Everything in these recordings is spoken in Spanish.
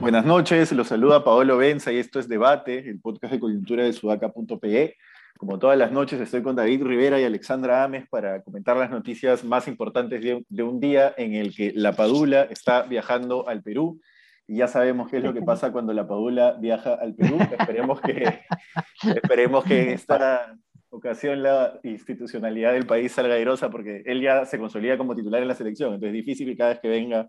Buenas noches, los saluda Paolo Benza y esto es Debate, el podcast de coyuntura de sudaca.pe. Como todas las noches estoy con David Rivera y Alexandra Ames para comentar las noticias más importantes de, un día en el que la Padula está viajando al Perú. Y ya sabemos qué es lo que pasa cuando la Padula viaja al Perú. Esperemos que, esperemos que en esta ocasión la institucionalidad del país salga airosa porque él ya se consolida como titular en la selección. Entonces es difícil que cada vez que venga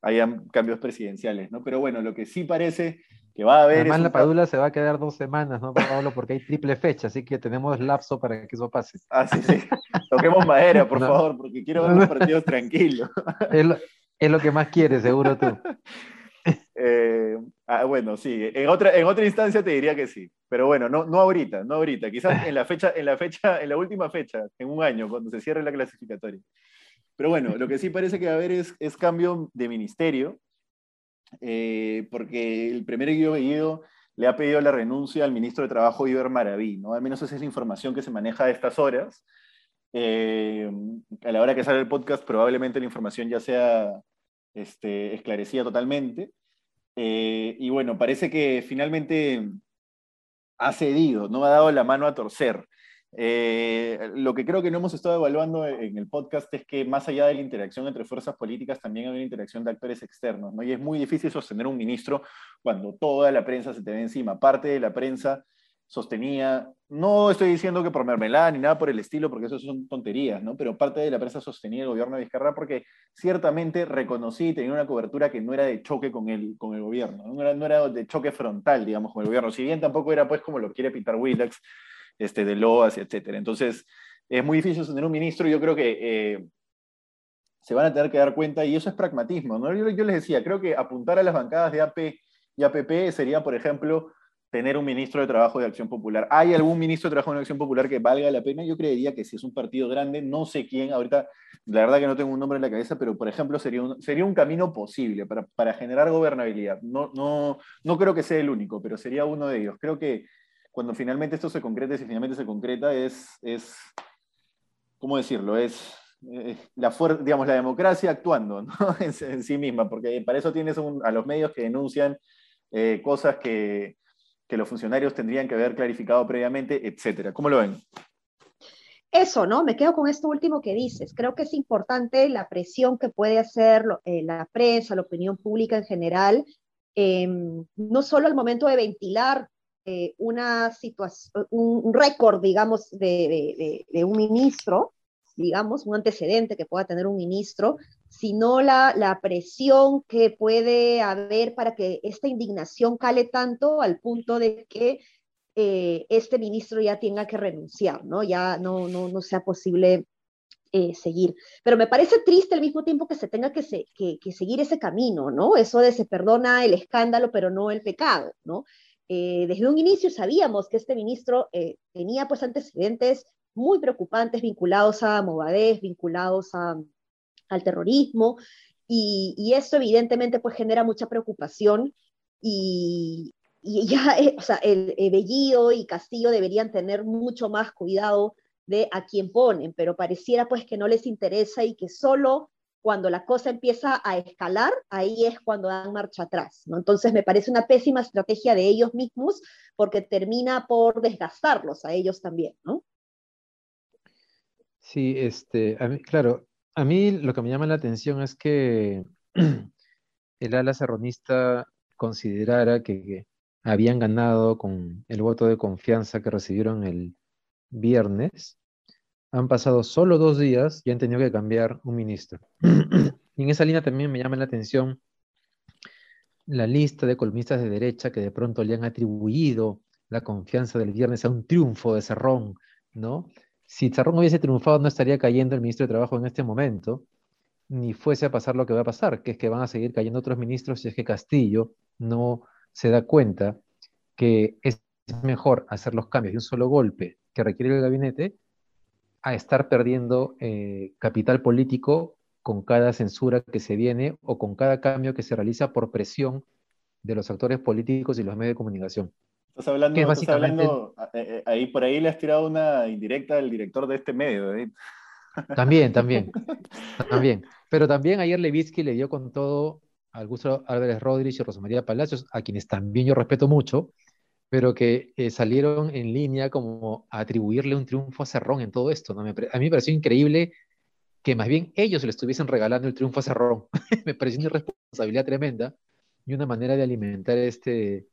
hayan cambios presidenciales, ¿no? Pero bueno, lo que sí parece que va a haber... Además, la Padula se va a quedar dos semanas, ¿no, Pablo? Porque hay triple fecha, así que tenemos lapso para que eso pase. Ah, sí, sí. Toquemos madera, por favor, porque quiero ver los partidos tranquilos. Es lo, que más quieres, seguro tú. Eh, ah, bueno, sí. En otra, en otra instancia te diría que sí. Pero bueno, no, no ahorita, no ahorita. Quizás en la fecha, en la fecha, en la última fecha, en un año, cuando se cierre la clasificatoria. Pero bueno, lo que sí parece que va a haber es, es cambio de ministerio, eh, porque el primer Guido le ha pedido la renuncia al ministro de Trabajo, Iber Maraví, ¿no? Al menos esa es la información que se maneja a estas horas. Eh, a la hora que sale el podcast, probablemente la información ya sea este, esclarecida totalmente. Eh, y bueno, parece que finalmente ha cedido, no ha dado la mano a torcer. Eh, lo que creo que no hemos estado evaluando en el podcast es que más allá de la interacción entre fuerzas políticas, también hay una interacción de actores externos, ¿no? Y es muy difícil sostener un ministro cuando toda la prensa se te ve encima. Parte de la prensa sostenía, no estoy diciendo que por mermelada ni nada por el estilo, porque eso son tonterías, ¿no? Pero parte de la prensa sostenía el gobierno de Vizcarra porque ciertamente reconocí y tenía una cobertura que no era de choque con el, con el gobierno, ¿no? era, no era de choque frontal, digamos, con el gobierno. Si bien tampoco era pues como lo quiere pintar Willax, este, de LOAS, etc. Entonces, es muy difícil tener un ministro, yo creo que eh, se van a tener que dar cuenta, y eso es pragmatismo. ¿no? Yo, les decía, creo que apuntar a las bancadas de AP y APP sería, por ejemplo, tener un ministro de Trabajo de Acción Popular. ¿Hay algún ministro de Trabajo de Acción Popular que valga la pena? Yo creería que si es un partido grande, no sé quién, ahorita la verdad que no tengo un nombre en la cabeza, pero por ejemplo sería un, sería un camino posible para, para generar gobernabilidad. No, no, no creo que sea el único, pero sería uno de ellos. Creo que cuando finalmente esto se concreta, si finalmente se concreta, es, es ¿cómo decirlo? Es eh, la, digamos, la democracia actuando ¿no? en, sí misma, porque para eso tienes a los medios que denuncian eh, cosas que, que, los funcionarios tendrían que haber clarificado previamente, etcétera. ¿Cómo lo ven? Eso, ¿no? Me quedo con esto último que dices. Creo que es importante la presión que puede hacer eh, la prensa, la opinión pública en general, em, no solo al momento de ventilar eh, una situación, un, récord, digamos, de, un ministro, digamos, un antecedente que pueda tener un ministro, sino la, la presión que puede haber para que esta indignación cale tanto al punto de que eh, este ministro ya tenga que renunciar, ¿no? Ya no, no, no sea posible eh, seguir. Pero me parece triste al mismo tiempo que se tenga que, que, que, seguir ese camino, ¿no? Eso de se perdona el escándalo, pero no el pecado, ¿no? Eh, desde un inicio sabíamos que este ministro eh, tenía pues antecedentes muy preocupantes vinculados a Movadez, vinculados al terrorismo, y, esto evidentemente pues genera mucha preocupación y, ya, eh, o sea, el, Bellido y Castillo deberían tener mucho más cuidado de a quién ponen, pero pareciera pues que no les interesa y que solo cuando la cosa empieza a escalar, ahí es cuando dan marcha atrás. ¿no? Entonces me parece una pésima estrategia de ellos mismos porque termina por desgastarlos a ellos también. ¿no? Sí, este, claro, a mí lo que me llama la atención es que el ala serronista considerara que habían ganado con el voto de confianza que recibieron el viernes han pasado solo dos días y han tenido que cambiar un ministro. y en esa línea también me llama la atención la lista de columnistas de derecha que de pronto le han atribuido la confianza del viernes a un triunfo de Cerrón, ¿no? Si Cerrón hubiese triunfado no estaría cayendo el ministro de Trabajo en este momento, ni fuese a pasar lo que va a pasar, que es que van a seguir cayendo otros ministros si es que Castillo no se da cuenta que es mejor hacer los cambios de un solo golpe que requiere el gabinete a estar perdiendo eh, capital político con cada censura que se viene o con cada cambio que se realiza por presión de los actores políticos y los medios de comunicación. Estás hablando, estás hablando eh, eh, ahí por ahí le has tirado una indirecta al director de este medio. ¿eh? También, también, también. Pero también ayer Levitsky le dio con todo a Augusto Álvarez Rodríguez y Rosa María Palacios, a quienes también yo respeto mucho, pero que salieron en línea como a atribuirle un triunfo a Cerrón en todo esto. ¿no? a mí me pareció increíble que más bien ellos le estuviesen regalando el triunfo a Cerrón. me pareció una irresponsabilidad tremenda y una manera de alimentar este,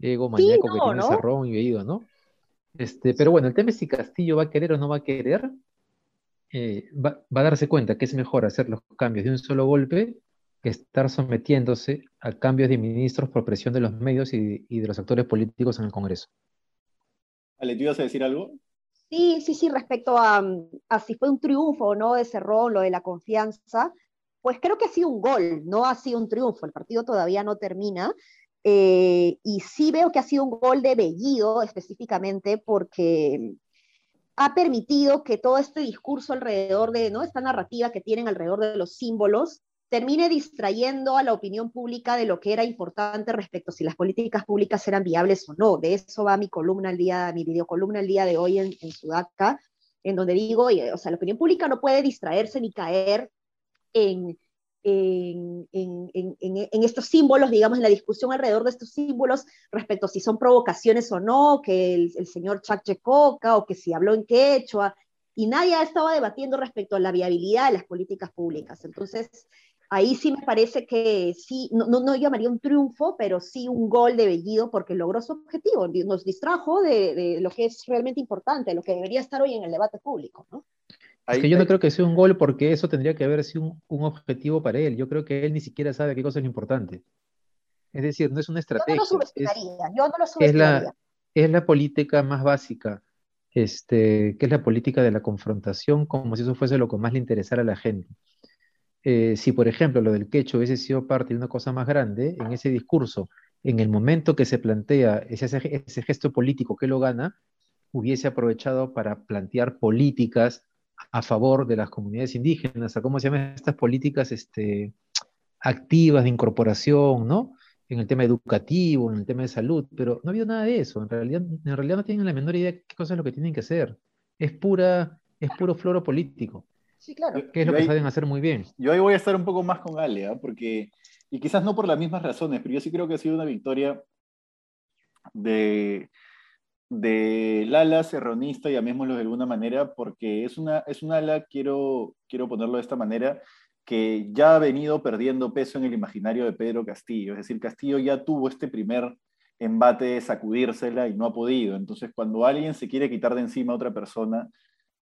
ego maníaco que tiene Cerrón y Veído, ¿no? Este, pero bueno, el tema es si Castillo va a querer o no va a querer. Eh, va, a darse cuenta que es mejor hacer los cambios de un solo golpe que estar sometiéndose a cambios de ministros por presión de los medios y, de los actores políticos en el Congreso. Ale, ¿tú ibas a decir algo? Sí, sí, sí, respecto a, a, si fue un triunfo o no de Cerrón, lo de la confianza, pues creo que ha sido un gol, no ha sido un triunfo, el partido todavía no termina, eh, y sí veo que ha sido un gol de Bellido específicamente porque ha permitido que todo este discurso alrededor de, ¿no? Esta narrativa que tienen alrededor de los símbolos termine distrayendo a la opinión pública de lo que era importante respecto a si las políticas públicas eran viables o no. De eso va mi columna el día, mi videocolumna el día de hoy en, en Sudaca, en donde digo, o sea, la opinión pública no puede distraerse ni caer en en, estos símbolos, digamos, en la discusión alrededor de estos símbolos respecto a si son provocaciones o no, que el, señor Chachecoca o que si habló en quechua, y nadie estaba debatiendo respecto a la viabilidad de las políticas públicas. Entonces, ahí sí me parece que sí, no, no, llamaría un triunfo, pero sí un gol de Bellido porque logró su objetivo, nos distrajo de, de lo que es realmente importante, lo que debería estar hoy en el debate público, ¿no? Es que yo no creo que sea un gol porque eso tendría que haber sido un, objetivo para él. Yo creo que él ni siquiera sabe qué cosa es lo importante. Es decir, no es una estrategia. Yo no lo es, yo no lo es, la, es la política más básica, este, que es la política de la confrontación, como si eso fuese lo que más le interesara a la gente. Eh, si, por ejemplo, lo del quecho hubiese sido parte de una cosa más grande, en ese discurso, en el momento que se plantea ese, ese gesto político que lo gana, hubiese aprovechado para plantear políticas a favor de las comunidades indígenas, a cómo se llaman estas políticas este, activas de incorporación, ¿no? En el tema educativo, en el tema de salud, pero no ha habido nada de eso. En realidad, en realidad no tienen la menor idea de qué cosa es lo que tienen que hacer. Es pura, es puro floro político. Sí, claro. Que es lo que saben hacer muy bien. Yo ahí voy a estar un poco más con Ale, ¿ah? porque, y quizás no por las mismas razones, pero yo sí creo que ha sido una victoria de, del ala serronista, llamémoslo de alguna manera, porque es, una, es un ala, quiero, quiero ponerlo de esta manera, que ya ha venido perdiendo peso en el imaginario de Pedro Castillo. Es decir, Castillo ya tuvo este primer embate de sacudírsela y no ha podido. Entonces, cuando alguien se quiere quitar de encima a otra persona,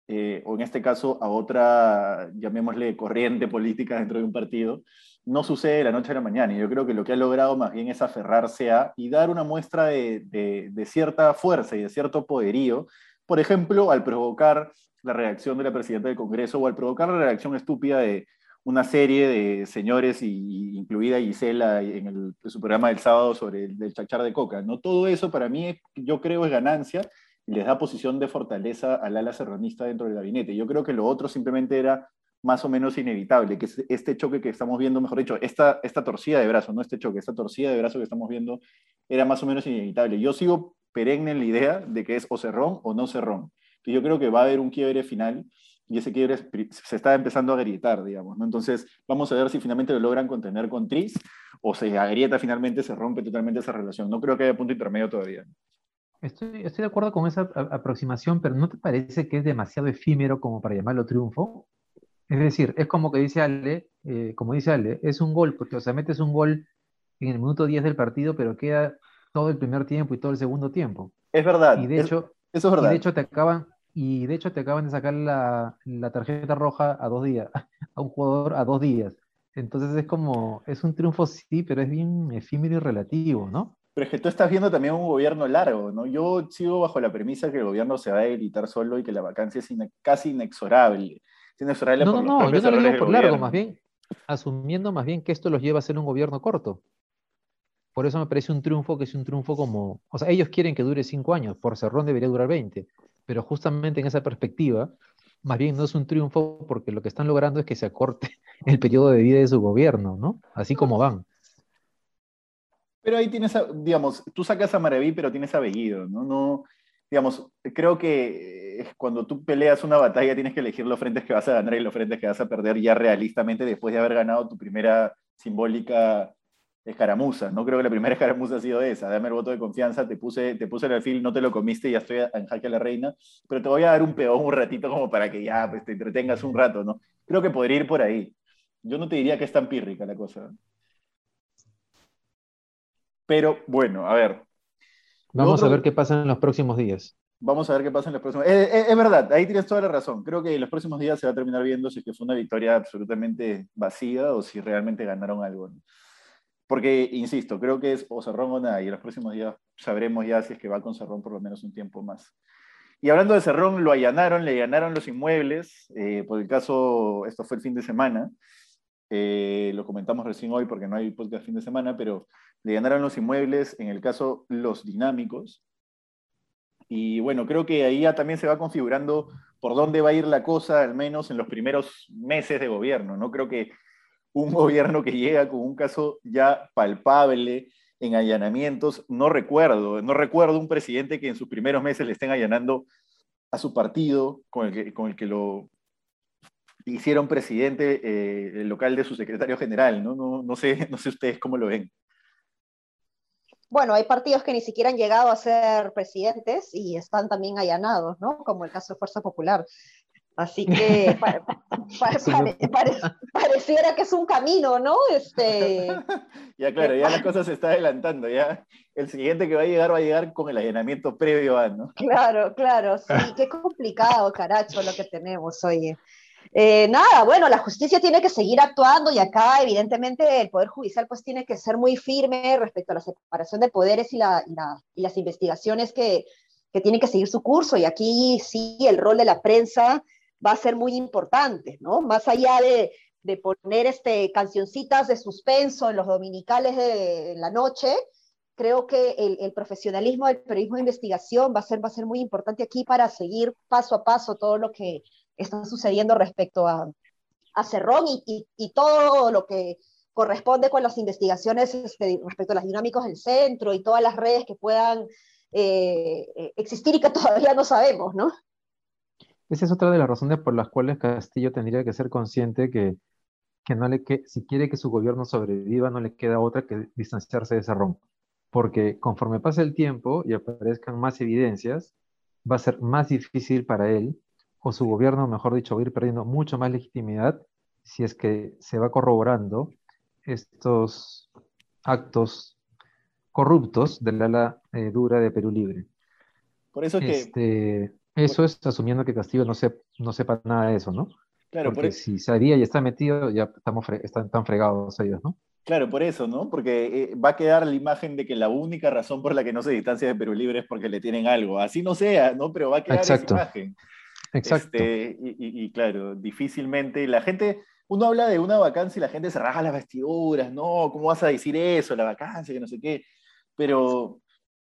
eh, o en este caso a otra, llamémosle, corriente política dentro de un partido, no sucede de la noche a la mañana. Y yo creo que lo que ha logrado más bien es aferrarse a y dar una muestra de, cierta fuerza y de cierto poderío, por ejemplo, al provocar la reacción de la presidenta del Congreso o al provocar la reacción estúpida de una serie de señores, y, incluida Gisela en, el, su programa del sábado sobre el, chachar de coca. ¿no? Todo eso para mí, yo creo, es ganancia y les da posición de fortaleza al ala serranista dentro del gabinete. Yo creo que lo otro simplemente era más o menos inevitable, que este choque que estamos viendo, mejor dicho, esta, esta torcida de brazo, no este choque, esta torcida de brazo que estamos viendo era más o menos inevitable. Yo sigo perenne en la idea de que es o cerrón o no cerrón, que yo creo que va a haber un quiebre final y ese quiebre se está empezando a agrietar, digamos, ¿no? Entonces, vamos a ver si finalmente lo logran contener con Tris o se agrieta finalmente, se rompe totalmente esa relación. No creo que haya punto intermedio todavía. Estoy, estoy de acuerdo con esa aproximación, pero ¿no te parece que es demasiado efímero como para llamarlo triunfo? Es decir, es como que dice Ale, eh, como dice Ale, es un gol, porque o sea, metes un gol en el minuto 10 del partido, pero queda todo el primer tiempo y todo el segundo tiempo. Es verdad. Y de hecho, eso es verdad. Y de hecho te acaban, y de hecho te acaban de sacar la, tarjeta roja a dos días, a un jugador a dos días. Entonces es como, es un triunfo sí, pero es bien efímero y relativo, ¿no? Pero es que tú estás viendo también un gobierno largo, ¿no? Yo sigo bajo la premisa que el gobierno se va a debilitar solo y que la vacancia es casi inexorable no, no, no, yo no lo digo por largo, más bien, asumiendo más bien que esto los lleva a ser un gobierno corto. Por eso me parece un triunfo que es un triunfo como, o sea, ellos quieren que dure cinco años, por Cerrón debería durar 20, pero justamente en esa perspectiva, más bien no es un triunfo porque lo que están logrando es que se acorte el periodo de vida de su gobierno, ¿no? Así como van. Pero ahí tienes, digamos, tú sacas a Maraví, pero tienes a Bellido, ¿no? No, digamos, creo que cuando tú peleas una batalla tienes que elegir los frentes que vas a ganar y los frentes que vas a perder ya realistamente después de haber ganado tu primera simbólica escaramuza. No creo que la primera escaramuza ha sido esa. Dame el voto de confianza, te puse, te puse el alfil, no te lo comiste y ya estoy en jaque a la reina, pero te voy a dar un peón un ratito como para que ya pues, te entretengas un rato, ¿no? Creo que podría ir por ahí. Yo no te diría que es tan pírrica la cosa. Pero bueno, a ver. Vamos a ver qué pasa en los próximos días. Vamos a ver qué pasa en los próximos días. Eh, eh, es, verdad, ahí tienes toda la razón. Creo que en los próximos días se va a terminar viendo si fue una victoria absolutamente vacía o si realmente ganaron algo. Porque, insisto, creo que es o Cerrón o nada, y en los próximos días sabremos ya si es que va con Cerrón por lo menos un tiempo más. Y hablando de Cerrón, lo allanaron, le allanaron los inmuebles, eh, por el caso, esto fue el fin de semana, eh, lo comentamos recién hoy porque no hay podcast fin de semana, pero le ganaron los inmuebles, en el caso los dinámicos. Y bueno, creo que ahí también se va configurando por dónde va a ir la cosa, al menos en los primeros meses de gobierno. No creo que un gobierno que llega con un caso ya palpable en allanamientos, no recuerdo, no recuerdo un presidente que en sus primeros meses le estén allanando a su partido con el que, con el que lo hicieron presidente eh, el local de su secretario general, ¿no? No, no, sé, no sé ustedes cómo lo ven. Bueno, hay partidos que ni siquiera han llegado a ser presidentes y están también allanados, ¿no? Como el caso de Fuerza Popular. Así que pareciera que es un camino, ¿no? Este... ya claro, ya la cosa se está adelantando, ya el siguiente que va a llegar va a llegar con el allanamiento previo a, ¿no? Claro, claro, sí, qué complicado, caracho, lo que tenemos, oye. Eh, nada, bueno, la justicia tiene que seguir actuando y acá evidentemente el Poder Judicial pues tiene que ser muy firme respecto a la separación de poderes y, la, y, las investigaciones que, que, tienen que seguir su curso y aquí sí el rol de la prensa va a ser muy importante, ¿no? Más allá de, de poner este, cancioncitas de suspenso en los dominicales de la noche, creo que el, el, profesionalismo del periodismo de investigación va a, ser, va a ser muy importante aquí para seguir paso a paso todo lo que está sucediendo respecto a, a Cerrón y, y, todo lo que corresponde con las investigaciones este, respecto a las dinámicas del centro y todas las redes que puedan eh, existir y que todavía no sabemos, ¿no? Esa es otra de las razones por las cuales Castillo tendría que ser consciente que, que, no le que si quiere que su gobierno sobreviva, no le queda otra que distanciarse de Cerrón. Porque conforme pase el tiempo y aparezcan más evidencias, va a ser más difícil para él o su gobierno, mejor dicho, va a ir perdiendo mucho más legitimidad si es que se va corroborando estos actos corruptos del ala eh, dura de Perú Libre. Por eso que... Este, eso es asumiendo que Castillo no, no sepa nada de eso, ¿no? Claro, Porque si sabía y está metido, ya estamos están tan fregados ellos, ¿no? Claro, por eso, ¿no? Porque eh, va a quedar la imagen de que la única razón por la que no se distancia de Perú Libre es porque le tienen algo. Así no sea, ¿no? Pero va a quedar esa imagen. Exacto. Este, y, claro, difícilmente la gente, uno habla de una vacancia y la gente se raja las vestiduras, no, ¿cómo vas a decir eso? La vacancia, que no sé qué. Pero,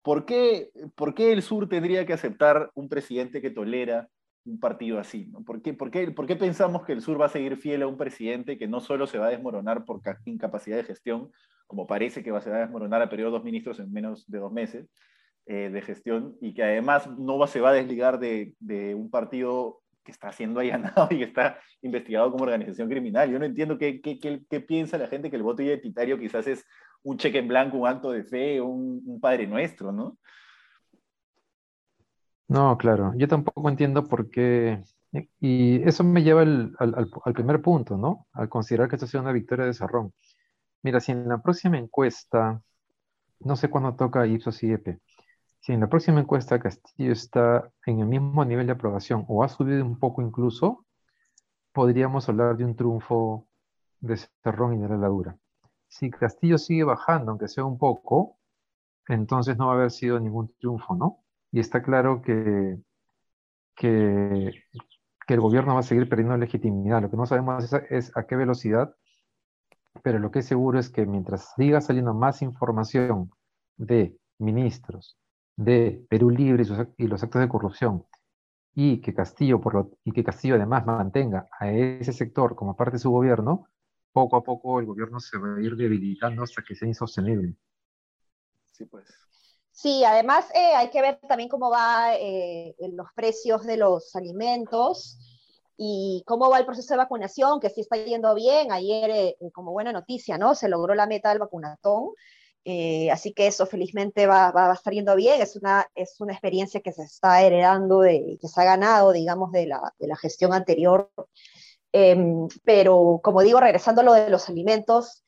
¿por qué, ¿por qué el sur tendría que aceptar un presidente que tolera un partido así? ¿no? ¿Por, qué, por, qué, ¿Por qué pensamos que el sur va a seguir fiel a un presidente que no solo se va a desmoronar por incapacidad de gestión, como parece que va, se va a desmoronar a periodo dos ministros en menos de dos meses, eh, de gestión y que además no se va a desligar de, un partido que está siendo allanado y que está investigado como organización criminal. Yo no entiendo qué, qué, piensa la gente que el voto identitario quizás es un cheque en blanco, un acto de fe, un, un Padre Nuestro, ¿no? No, claro, yo tampoco entiendo por qué, y eso me lleva al, al, al, primer punto, ¿no? Al considerar que esto sea una victoria de Sarrón. Mira, si en la próxima encuesta, no sé cuándo toca Ipsos y EPE, si en la próxima encuesta Castillo está en el mismo nivel de aprobación o ha subido un poco incluso, podríamos hablar de un triunfo de Cerrón y de la Ladura. Si Castillo sigue bajando, aunque sea un poco, entonces no va a haber sido ningún triunfo, ¿no? Y está claro que, que, el gobierno va a seguir perdiendo legitimidad. Lo que no sabemos es, es a qué velocidad, pero lo que es seguro es que mientras siga saliendo más información de ministros, de Perú Libre y, los actos de corrupción y que Castillo por lo, y que Castillo además mantenga a ese sector como parte de su gobierno, poco a poco el gobierno se va a ir debilitando hasta que sea insostenible. Sí, pues. Sí, además eh, hay que ver también cómo va eh, los precios de los alimentos y cómo va el proceso de vacunación, que sí está yendo bien. Ayer, eh, como buena noticia, ¿no? Se logró la meta del vacunatón. Así que eso felizmente va, va, a estar bien. Es una, es una experiencia que se está heredando, de, que se ha ganado, digamos, de la, de la gestión anterior. Em, pero, como digo, regresando a lo de los alimentos,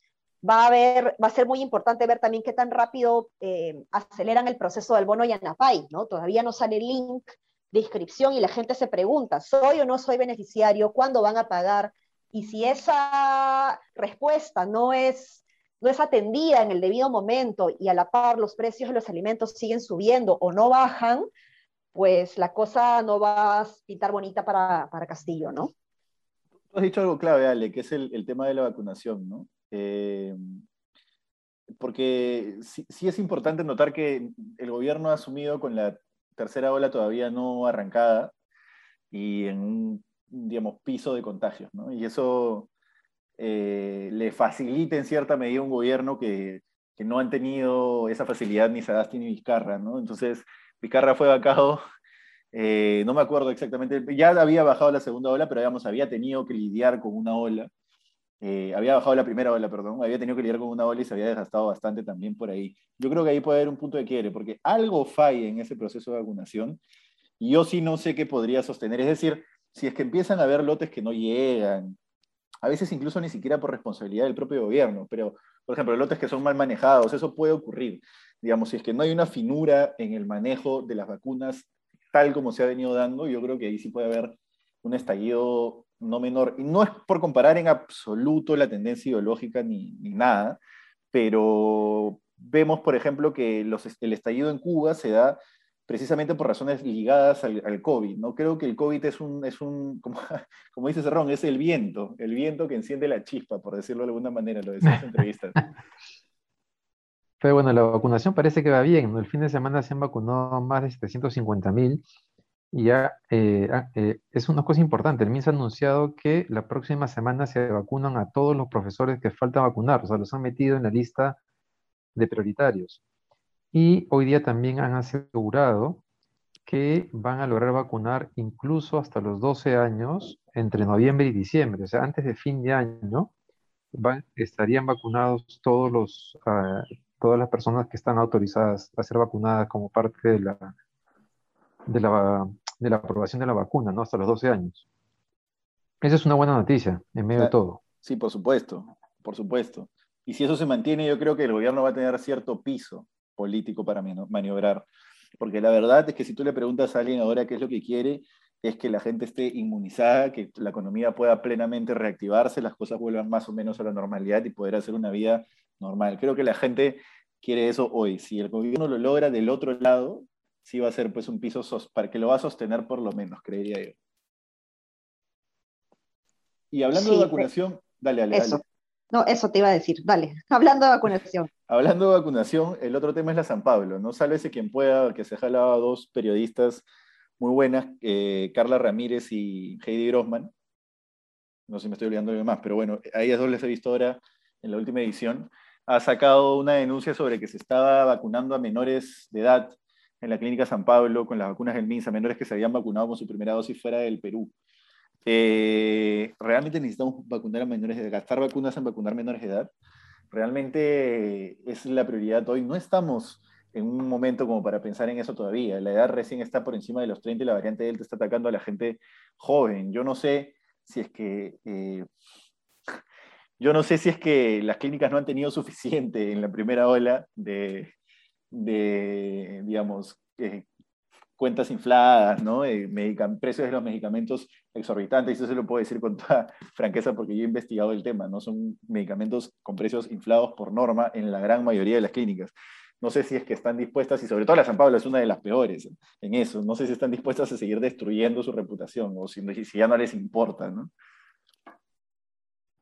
va a, ver, va a ser muy importante ver también qué tan rápido eh, aceleran el proceso del bono Yanapay, ¿no? Todavía no sale el link de inscripción y la gente se pregunta, ¿soy o no soy beneficiario? ¿Cuándo van a pagar? Y si esa respuesta no es, no es atendida en el debido momento y a la par los precios de los alimentos siguen subiendo o no bajan, pues la cosa no va a pintar bonita para, para Castillo, ¿no? Tú has dicho algo clave, Ale, que es el, tema de la vacunación, ¿no? Eh, porque sí, es importante notar que el gobierno ha asumido con la tercera ola todavía no arrancada y en un, digamos, piso de contagios, ¿no? Y eso eh, le facilita en cierta medida un gobierno que, que, no han tenido esa facilidad ni Sadasti ni Vizcarra, ¿no? Entonces, Vizcarra fue vacado, eh, no me acuerdo exactamente, ya había bajado la segunda ola, pero digamos, había tenido que lidiar con una ola. Eh, había bajado la primera ola, perdón, había tenido que lidiar con una ola y se había desgastado bastante también por ahí. Yo creo que ahí puede haber un punto de quiebre, porque algo falla en ese proceso de vacunación y yo sí no sé qué podría sostener. Es decir, si es que empiezan a haber lotes que no llegan, a veces incluso ni siquiera por responsabilidad del propio gobierno, pero, por ejemplo, lotes que son mal manejados, eso puede ocurrir. Digamos, si es que no hay una finura en el manejo de las vacunas tal como se ha venido dando, yo creo que ahí sí puede haber un estallido no menor. Y no es por comparar en absoluto la tendencia ideológica ni, ni nada, pero vemos, por ejemplo, que los, el estallido en Cuba se da precisamente por razones ligadas al, COVID. ¿no? Creo que el COVID es un, es un como, como dice Cerrón, es el viento, el viento que enciende la chispa, por decirlo de alguna manera, lo decía en entrevistas. Pero bueno, la vacunación parece que va bien. El fin de semana se han vacunado más de 750 mil y ya eh, ah, eh, es una cosa importante. El MINS ha anunciado que la próxima semana se vacunan a todos los profesores que falta vacunar, o sea, los han metido en la lista de prioritarios. Y hoy día también han asegurado que van a lograr vacunar incluso hasta los 12 años entre noviembre y diciembre, o sea, antes de fin de año estarían vacunados todos los, uh, todas las personas que están autorizadas a ser vacunadas como parte de la, de la, de la aprobación de la vacuna, ¿no? Hasta los 12 años. Esa es una buena noticia en medio de todo. Sí, por supuesto, por supuesto. Y si eso se mantiene, yo creo que el gobierno va a tener cierto piso político para maniobrar. Porque la verdad es que si tú le preguntas a alguien ahora qué es lo que quiere, es que la gente esté inmunizada, que la economía pueda plenamente reactivarse, las cosas vuelvan más o menos a la normalidad y poder hacer una vida normal. Creo que la gente quiere eso hoy. Si el gobierno lo logra del otro lado, sí va a ser pues un piso para que lo va a sostener por lo menos, creería yo. Y hablando de vacunación, dale, dale, eso. No, eso te iba a decir, dale, hablando de vacunación. Hablando de vacunación, el otro tema es la San Pablo, ¿no? ese quien pueda, que se jalaba dos periodistas muy buenas, eh, Carla Ramírez y Heidi Grossman. No sé me estoy olvidando de más, pero bueno, a ellas dos les he visto ahora en la última edición. Ha sacado una denuncia sobre que se estaba vacunando a menores de edad en la Clínica San Pablo con las vacunas del MINSA, menores que se habían vacunado con su primera dosis fuera del Perú. Eh, ¿Realmente necesitamos vacunar a menores de edad, gastar vacunas en vacunar menores de edad? Realmente es la prioridad hoy. No estamos en un momento como para pensar en eso todavía. La edad recién está por encima de los 30 y la variante Delta está atacando a la gente joven. Yo no sé si es que... Eh, yo no sé si es que las clínicas no han tenido suficiente en la primera ola de, de digamos, eh, cuentas infladas, ¿no? Eh, precios de los medicamentos exorbitantes, eso se lo puedo decir con toda franqueza porque yo he investigado el tema, ¿no? Son medicamentos con precios inflados por norma en la gran mayoría de las clínicas. No sé si es que están dispuestas, y sobre todo la San Pablo es una de las peores en eso, no sé si están dispuestas a seguir destruyendo su reputación o si, si ya no les importa, ¿no?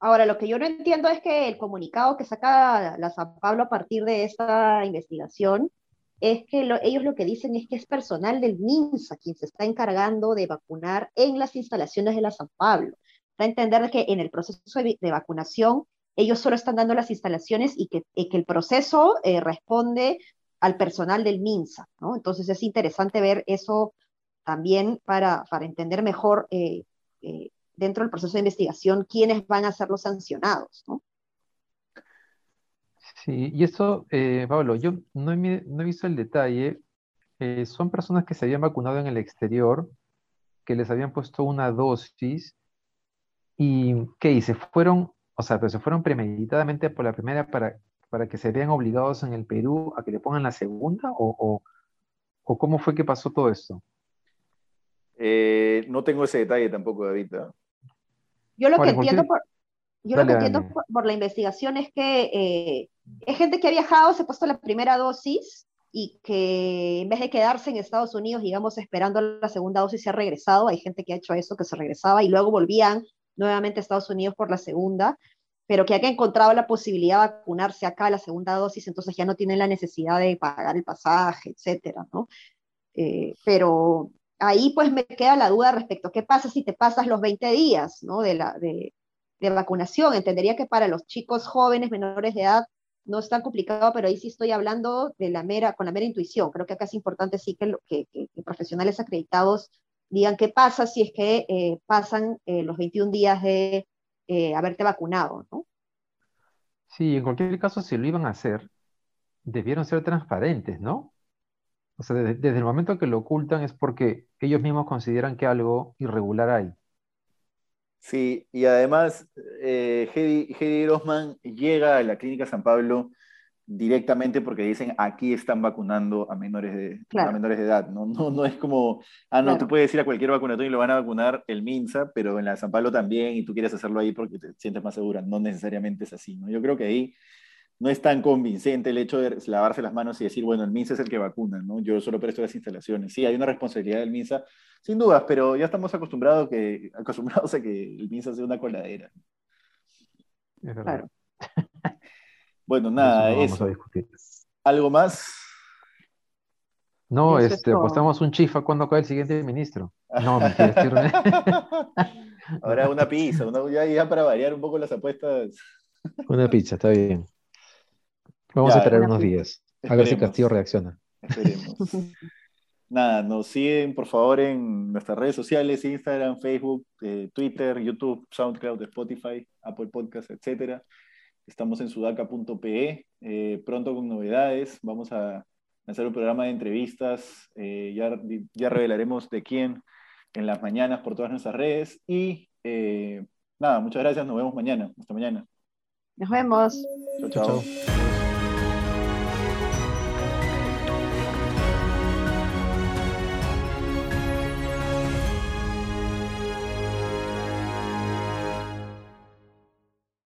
Ahora, lo que yo no entiendo es que el comunicado que saca la San Pablo a partir de esta investigación es que ellos lo que dicen es que es personal del MINSA quien se está encargando de vacunar en las instalaciones de la San Pablo. a entender que en el proceso de, vacunación ellos solo están dando las instalaciones y que, el proceso eh, responde al personal del MINSA. Entonces es interesante ver eso también para, para entender mejor eh, eh, dentro del proceso de investigación quiénes van a ser los sancionados. Sí, y eso, eh, Pablo, yo no he, no he, visto el detalle. son personas que se habían vacunado en el exterior, que les habían puesto una dosis y ¿qué hice? Fueron, o sea, pero se fueron premeditadamente por la primera para, para que se vean obligados en el Perú a que le pongan la segunda o, o, cómo fue que pasó todo esto? Eh, no tengo ese detalle tampoco, David. Yo lo que entiendo por, yo lo que entiendo por, la investigación es que eh, es gente que ha viajado, se ha puesto la primera dosis y que en vez de quedarse en Estados Unidos, digamos, esperando la segunda dosis, se ha regresado. Hay gente que ha hecho eso, que se regresaba y luego volvían nuevamente a Estados Unidos por la segunda, pero que ha encontrado la posibilidad de vacunarse acá la segunda dosis, entonces ya no tienen la necesidad de pagar el pasaje, etcétera, ¿no? Eh, pero ahí pues me queda la duda respecto a qué pasa si te pasas los 20 días, ¿no? De, la, de, de vacunación. Entendería que para los chicos jóvenes menores de edad no es tan complicado, pero ahí sí estoy hablando de la mera, con la mera intuición. Creo que acá es importante sí que, que, que profesionales acreditados digan qué pasa si es que eh, pasan eh, los 21 días de eh, haberte vacunado, ¿no? Sí, en cualquier caso, si lo iban a hacer, debieron ser transparentes, ¿no? O sea, desde, el momento que lo ocultan es porque ellos mismos consideran que algo irregular hay. Sí, y además, eh, Hedy Grossman llega a la Clínica San Pablo directamente porque dicen aquí están vacunando a menores de, menores de edad. ¿no? No, no es como, ah, no, tú puedes ir a cualquier vacunatorio y lo van a vacunar el MINSA, pero en la San Pablo también y tú quieres hacerlo ahí porque te sientes más segura. No necesariamente es así. ¿no? Yo creo que ahí no es tan convincente el hecho de lavarse las manos y decir, bueno, el MINSA es el que vacuna, ¿no? Yo solo presto las instalaciones. Sí, hay una responsabilidad del MINSA, sin dudas, pero ya estamos acostumbrados, que, acostumbrados a que el MINSA sea una coladera. Es verdad. Bueno, nada, eso. ¿Algo más? No, este, apostamos un chifa cuando cae el siguiente ministro. No, Ahora una pizza, ya, para variar un poco las apuestas. Una pizza, está bien. Vamos a esperar unos días. A ver si Castillo reacciona. Esperemos. Nada, nos siguen por favor en nuestras redes sociales, Instagram, Facebook, eh, Twitter, YouTube, SoundCloud, Spotify, Apple Podcasts, etcétera. Estamos en sudaca.pe, eh, pronto con novedades. Vamos a hacer un programa de entrevistas. Eh, ya, ya revelaremos de quién en las mañanas por todas nuestras redes. Y eh, nada, muchas gracias. Nos vemos mañana. Hasta mañana. Nos vemos. chao. chao.